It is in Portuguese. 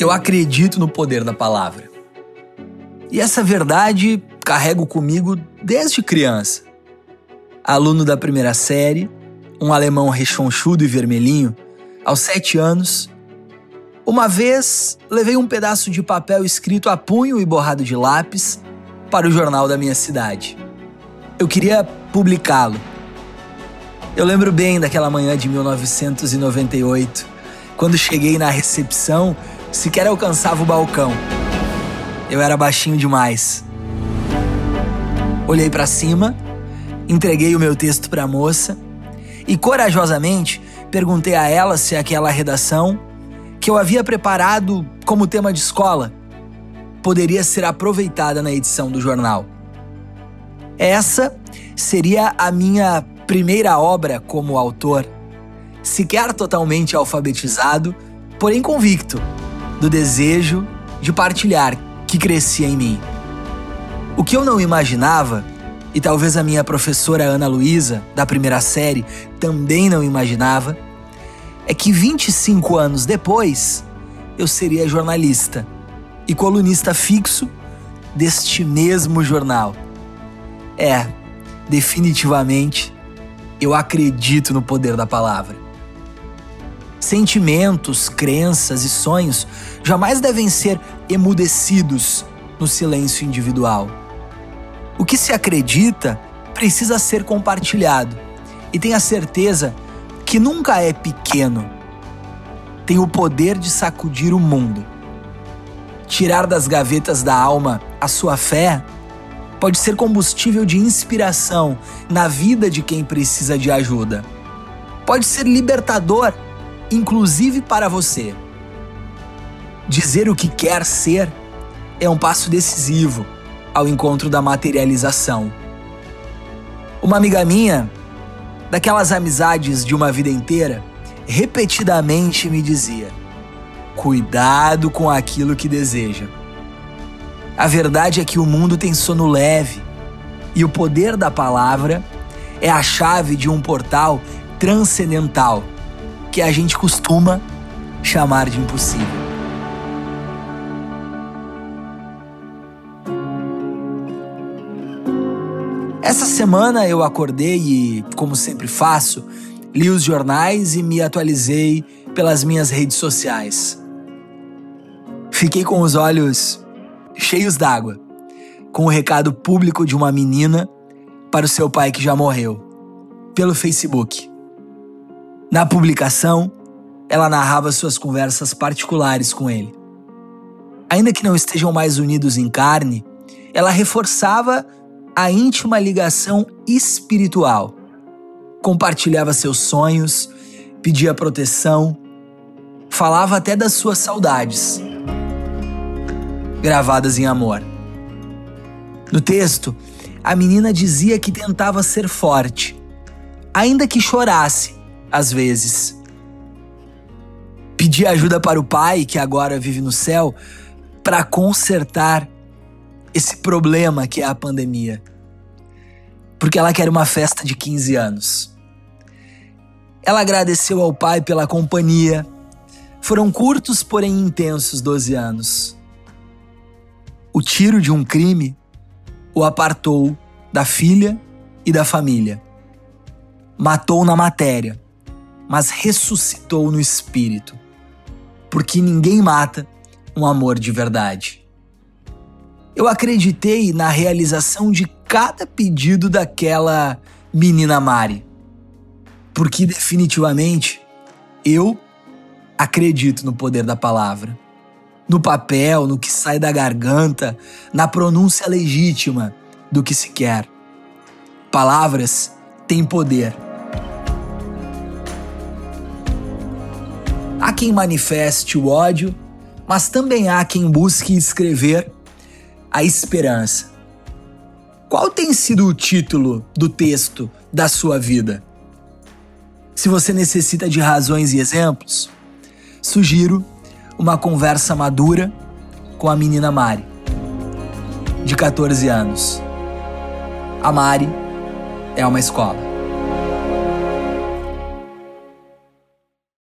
Eu acredito no poder da palavra. E essa verdade carrego comigo desde criança. Aluno da primeira série, um alemão rechonchudo e vermelhinho, aos sete anos, uma vez levei um pedaço de papel escrito a punho e borrado de lápis para o jornal da minha cidade. Eu queria publicá-lo. Eu lembro bem daquela manhã de 1998, quando cheguei na recepção sequer alcançava o balcão. Eu era baixinho demais. Olhei para cima, entreguei o meu texto para a moça e corajosamente perguntei a ela se aquela redação que eu havia preparado como tema de escola poderia ser aproveitada na edição do jornal. Essa seria a minha primeira obra como autor, sequer totalmente alfabetizado, porém convicto do desejo de partilhar que crescia em mim. O que eu não imaginava, e talvez a minha professora Ana Luísa, da primeira série, também não imaginava, é que 25 anos depois eu seria jornalista e colunista fixo deste mesmo jornal. É, definitivamente, eu acredito no poder da palavra. Sentimentos, crenças e sonhos jamais devem ser emudecidos no silêncio individual. O que se acredita precisa ser compartilhado e tenha certeza que nunca é pequeno. Tem o poder de sacudir o mundo. Tirar das gavetas da alma a sua fé pode ser combustível de inspiração na vida de quem precisa de ajuda. Pode ser libertador inclusive para você. Dizer o que quer ser é um passo decisivo ao encontro da materialização. Uma amiga minha, daquelas amizades de uma vida inteira, repetidamente me dizia: cuidado com aquilo que deseja. A verdade é que o mundo tem sono leve e o poder da palavra é a chave de um portal transcendental que a gente costuma chamar de impossível. Essa semana eu acordei e, como sempre faço, li os jornais e me atualizei pelas minhas redes sociais. Fiquei com os olhos cheios d'água, com o recado público de uma menina para o seu pai que já morreu, pelo Facebook. Na publicação, ela narrava suas conversas particulares com ele. Ainda que não estejam mais unidos em carne, ela reforçava a íntima ligação espiritual. Compartilhava seus sonhos, pedia proteção, falava até das suas saudades, gravadas em amor. No texto, a menina dizia que tentava ser forte, ainda que chorasse, às vezes. Pedir ajuda para o pai, que agora vive no céu, para consertar esse problema que é a pandemia. Porque ela quer uma festa de 15 anos. Ela agradeceu ao pai pela companhia. Foram curtos, porém intensos 12 anos. O tiro de um crime o apartou da filha e da família. Matou na matéria mas ressuscitou no espírito. Porque ninguém mata um amor de verdade. Eu acreditei na realização de cada pedido daquela menina Mari. Porque definitivamente eu acredito no poder da palavra. No papel, no que sai da garganta, na pronúncia legítima do que se quer. Palavras têm poder quem manifeste o ódio, mas também há quem busque escrever a esperança. Qual tem sido o título do texto da sua vida? Se você necessita de razões e exemplos, sugiro uma conversa madura com a menina Mari, de 14 anos. A Mari é uma escola.